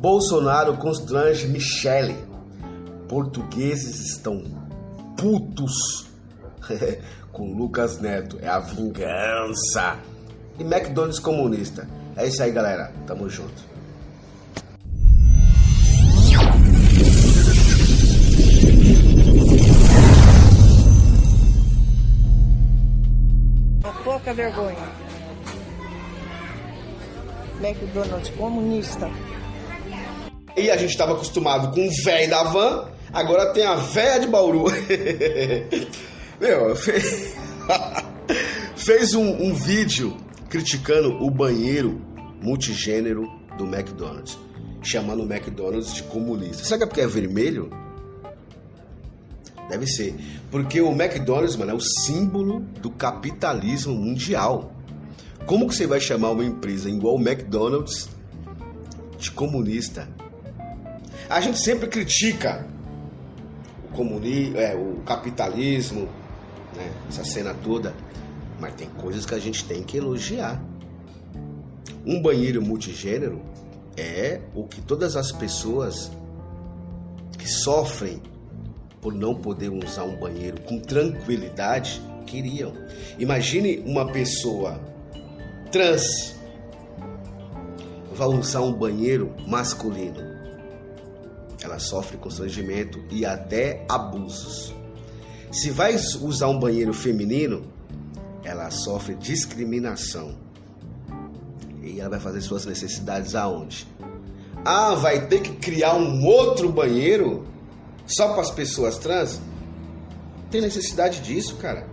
Bolsonaro constrange Michele. Portugueses estão putos com Lucas Neto. É a vingança. E McDonald's comunista. É isso aí, galera. Tamo junto. Pouca vergonha. McDonald's comunista. E a gente estava acostumado com o velho da van, agora tem a véia de Bauru. Meu, fez, fez um, um vídeo criticando o banheiro multigênero do McDonald's, chamando o McDonald's de comunista. Será que é porque é vermelho? Deve ser. Porque o McDonald's, mano, é o símbolo do capitalismo mundial. Como que você vai chamar uma empresa igual o McDonald's de comunista? A gente sempre critica o, comuni é, o capitalismo, né, essa cena toda, mas tem coisas que a gente tem que elogiar. Um banheiro multigênero é o que todas as pessoas que sofrem por não poder usar um banheiro com tranquilidade queriam. Imagine uma pessoa trans vai usar um banheiro masculino ela sofre constrangimento e até abusos. Se vai usar um banheiro feminino, ela sofre discriminação. E ela vai fazer suas necessidades aonde? Ah, vai ter que criar um outro banheiro só para as pessoas trans? Tem necessidade disso, cara.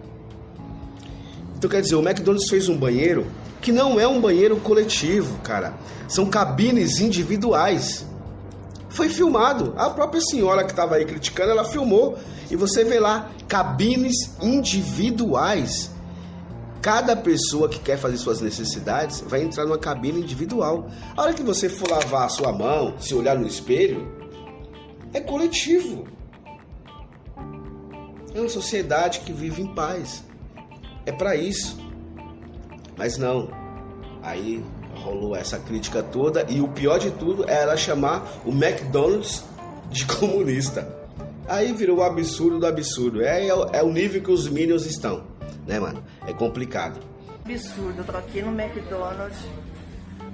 Então quer dizer, o McDonald's fez um banheiro que não é um banheiro coletivo, cara. São cabines individuais. Foi filmado. A própria senhora que estava aí criticando, ela filmou. E você vê lá cabines individuais. Cada pessoa que quer fazer suas necessidades vai entrar numa cabine individual. A hora que você for lavar a sua mão, se olhar no espelho, é coletivo. É uma sociedade que vive em paz. É para isso. Mas não. Aí rolou essa crítica toda e o pior de tudo é ela chamar o McDonald's de comunista. Aí virou o absurdo do absurdo. É, é, é o nível que os Minions estão, né, mano? É complicado. Absurdo, eu tô aqui no McDonald's.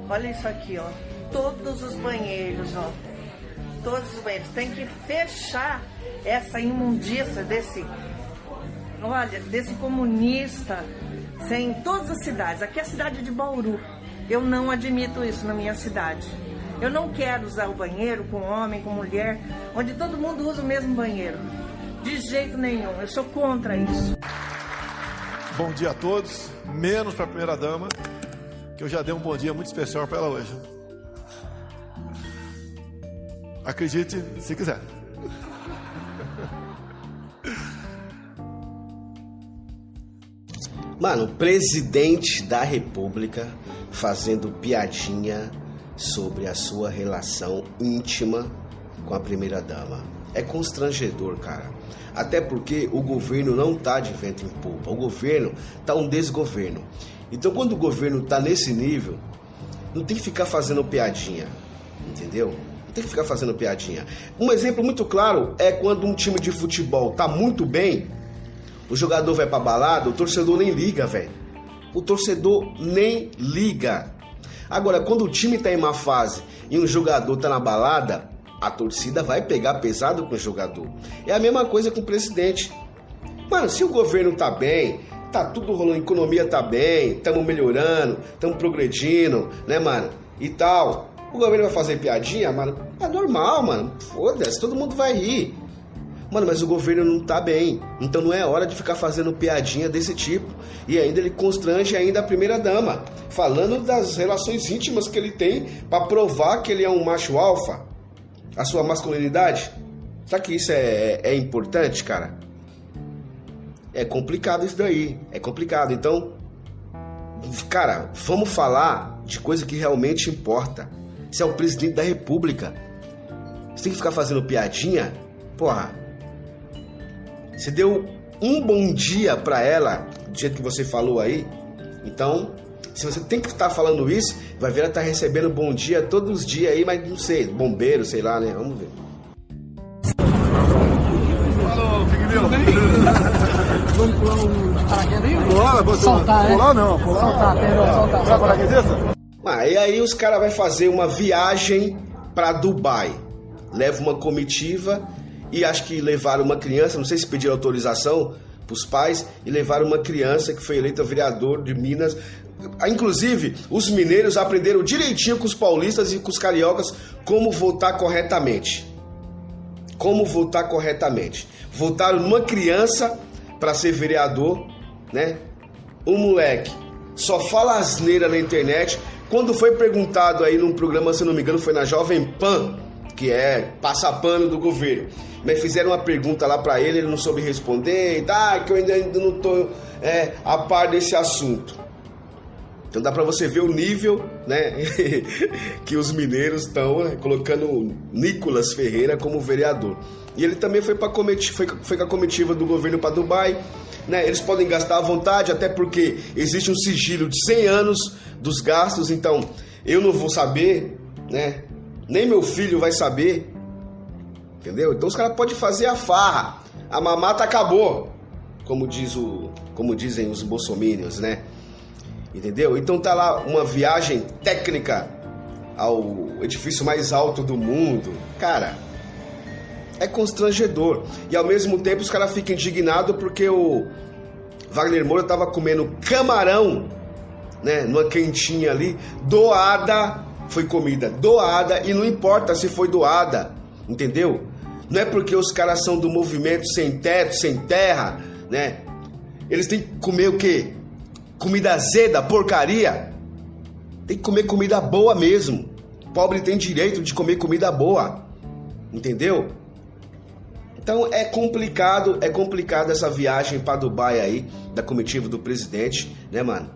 Olha isso aqui, ó. Todos os banheiros, ó. Todos os banheiros. Tem que fechar essa imundícia desse. Olha, desse comunista. Em todas as cidades. Aqui é a cidade de Bauru. Eu não admito isso na minha cidade. Eu não quero usar o banheiro com homem, com mulher, onde todo mundo usa o mesmo banheiro. De jeito nenhum. Eu sou contra isso. Bom dia a todos, menos para a primeira dama, que eu já dei um bom dia muito especial para ela hoje. Acredite se quiser. Mano, presidente da República fazendo piadinha sobre a sua relação íntima com a primeira dama. É constrangedor, cara. Até porque o governo não tá de vento em polpa. O governo tá um desgoverno. Então, quando o governo tá nesse nível, não tem que ficar fazendo piadinha, entendeu? Não tem que ficar fazendo piadinha. Um exemplo muito claro é quando um time de futebol tá muito bem, o jogador vai pra balada, o torcedor nem liga, velho o torcedor nem liga. Agora, quando o time está em má fase e um jogador está na balada, a torcida vai pegar pesado com o jogador. É a mesma coisa com o presidente. Mano, se o governo tá bem, tá tudo rolando, a economia tá bem, estamos melhorando, estamos progredindo, né, mano? E tal. O governo vai fazer piadinha, mano? É normal, mano. Foda-se, todo mundo vai rir. Mano, mas o governo não tá bem. Então não é hora de ficar fazendo piadinha desse tipo. E ainda ele constrange ainda a primeira dama, falando das relações íntimas que ele tem para provar que ele é um macho alfa, a sua masculinidade. Será que isso é, é importante, cara? É complicado isso daí. É complicado. Então, cara, vamos falar de coisa que realmente importa. Você é o presidente da república. Você tem que ficar fazendo piadinha? Porra, você deu um bom dia para ela, do jeito que você falou aí. Então, Se você tem que estar tá falando isso, vai ver ela tá recebendo bom dia todos os dias aí, mas não sei, bombeiro, sei lá, né? Vamos ver. Alô, Figueiredo. Vamos pular um paraquedas aí? Pular, você Soltar, pular não, pular. Soltar, perdão, soltar. Sabe paraquedista? Ah, e aí os caras vão fazer uma viagem para Dubai. Leva uma comitiva e acho que levaram uma criança, não sei se pediram autorização para os pais, e levaram uma criança que foi eleita vereador de Minas. Ah, Inclusive, os mineiros aprenderam direitinho com os paulistas e com os cariocas como votar corretamente. Como votar corretamente. Votaram numa criança para ser vereador, né? Um moleque só fala asneira na internet. Quando foi perguntado aí num programa, se não me engano, foi na Jovem Pan, que é passapano do governo. Mas fizeram uma pergunta lá para ele, ele não soube responder, e tá, que eu ainda, ainda não tô é, a par desse assunto. Então dá para você ver o nível, né, que os mineiros estão né, colocando Nicolas Ferreira como vereador. E ele também foi, cometi foi, foi com a comitiva do governo para Dubai. Né? Eles podem gastar à vontade, até porque existe um sigilo de 100 anos dos gastos. Então eu não vou saber, né? Nem meu filho vai saber. Entendeu? Então os caras podem fazer a farra. A mamata acabou, como, diz o, como dizem os bolsomínios, né? Entendeu? Então tá lá uma viagem técnica ao edifício mais alto do mundo. Cara, é constrangedor. E ao mesmo tempo os caras ficam indignados porque o Wagner Moura tava comendo camarão, né, numa quentinha ali, doada, foi comida doada e não importa se foi doada, entendeu? Não é porque os caras são do movimento sem teto, sem terra, né? Eles têm que comer o quê? Comida azeda, porcaria. Tem que comer comida boa mesmo. Pobre tem direito de comer comida boa. Entendeu? Então é complicado, é complicado essa viagem para Dubai aí da comitiva do presidente, né, mano?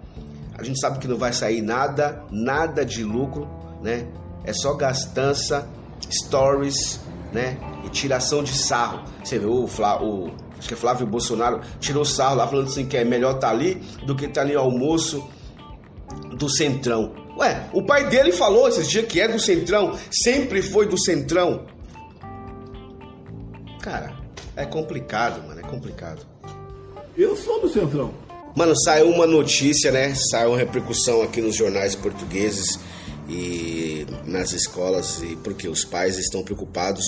A gente sabe que não vai sair nada, nada de lucro, né? É só gastança, stories, né? E tiração de sarro. Você vê o, Flá, o acho que é Flávio Bolsonaro tirou sarro lá falando assim que é melhor estar tá ali do que estar tá ali ao almoço do Centrão. Ué, o pai dele falou esses dias que é do Centrão, sempre foi do Centrão. Cara, é complicado, mano, é complicado. Eu sou do Centrão. Mano, saiu uma notícia, né? Saiu uma repercussão aqui nos jornais portugueses e nas escolas, e porque os pais estão preocupados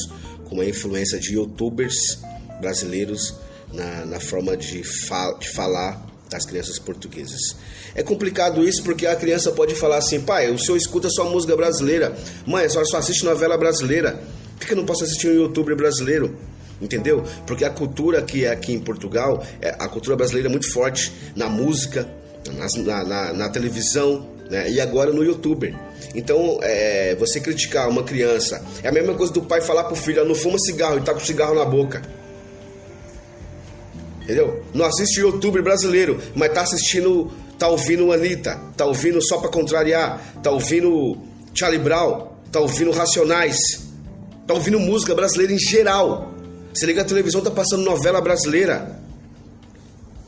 com a influência de youtubers brasileiros na, na forma de, fa de falar das crianças portuguesas. É complicado isso porque a criança pode falar assim: pai, o senhor escuta só música brasileira, mãe, a senhora só assiste novela brasileira, por que eu não posso assistir um youtuber brasileiro? Entendeu? Porque a cultura que é aqui em Portugal, é, a cultura brasileira é muito forte na música, na, na, na televisão, né? e agora no youtuber. Então, é, você criticar uma criança é a mesma coisa do pai falar pro filho: não fuma cigarro e tá com cigarro na boca. Entendeu? Não assiste youtuber brasileiro, mas tá assistindo, tá ouvindo Anitta, tá ouvindo só pra contrariar, tá ouvindo Charlie Brown, tá ouvindo Racionais, tá ouvindo música brasileira em geral. Você liga a televisão, tá passando novela brasileira.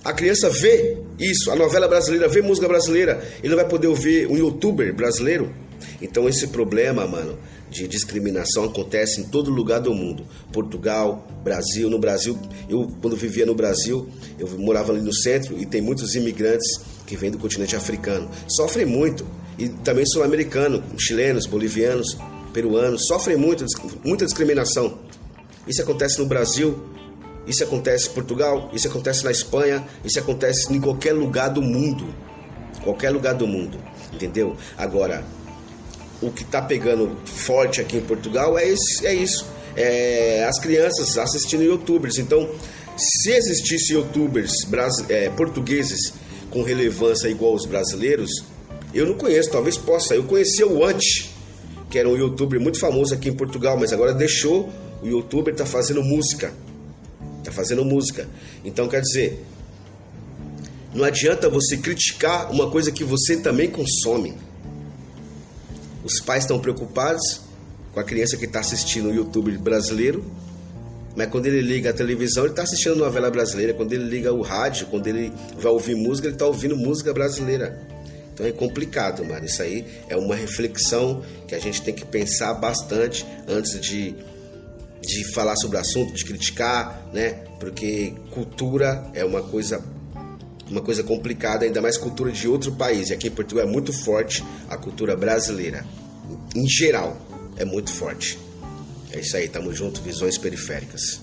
A criança vê isso, a novela brasileira, vê música brasileira, ele não vai poder ouvir um youtuber brasileiro. Então esse problema, mano, de discriminação acontece em todo lugar do mundo. Portugal, Brasil, no Brasil, eu quando vivia no Brasil, eu morava ali no centro e tem muitos imigrantes que vêm do continente africano. Sofrem muito e também sul-americano, chilenos, bolivianos, peruanos, sofrem muito, muita discriminação. Isso acontece no Brasil, isso acontece em Portugal, isso acontece na Espanha, isso acontece em qualquer lugar do mundo. Qualquer lugar do mundo, entendeu? Agora, o que está pegando forte aqui em Portugal é, esse, é isso. É as crianças assistindo youtubers. Então, se existisse youtubers é, portugueses com relevância igual os brasileiros, eu não conheço, talvez possa. Eu conhecia o Ante, que era um youtuber muito famoso aqui em Portugal, mas agora deixou o youtuber tá fazendo música. Tá fazendo música. Então quer dizer, não adianta você criticar uma coisa que você também consome. Os pais estão preocupados com a criança que está assistindo o YouTube brasileiro, mas quando ele liga a televisão, ele está assistindo novela brasileira. Quando ele liga o rádio, quando ele vai ouvir música, ele está ouvindo música brasileira. Então é complicado, mano. Isso aí é uma reflexão que a gente tem que pensar bastante antes de, de falar sobre o assunto, de criticar, né? Porque cultura é uma coisa uma coisa complicada, ainda mais cultura de outro país. E aqui em Portugal é muito forte a cultura brasileira. Em geral, é muito forte. É isso aí, tamo junto, visões periféricas.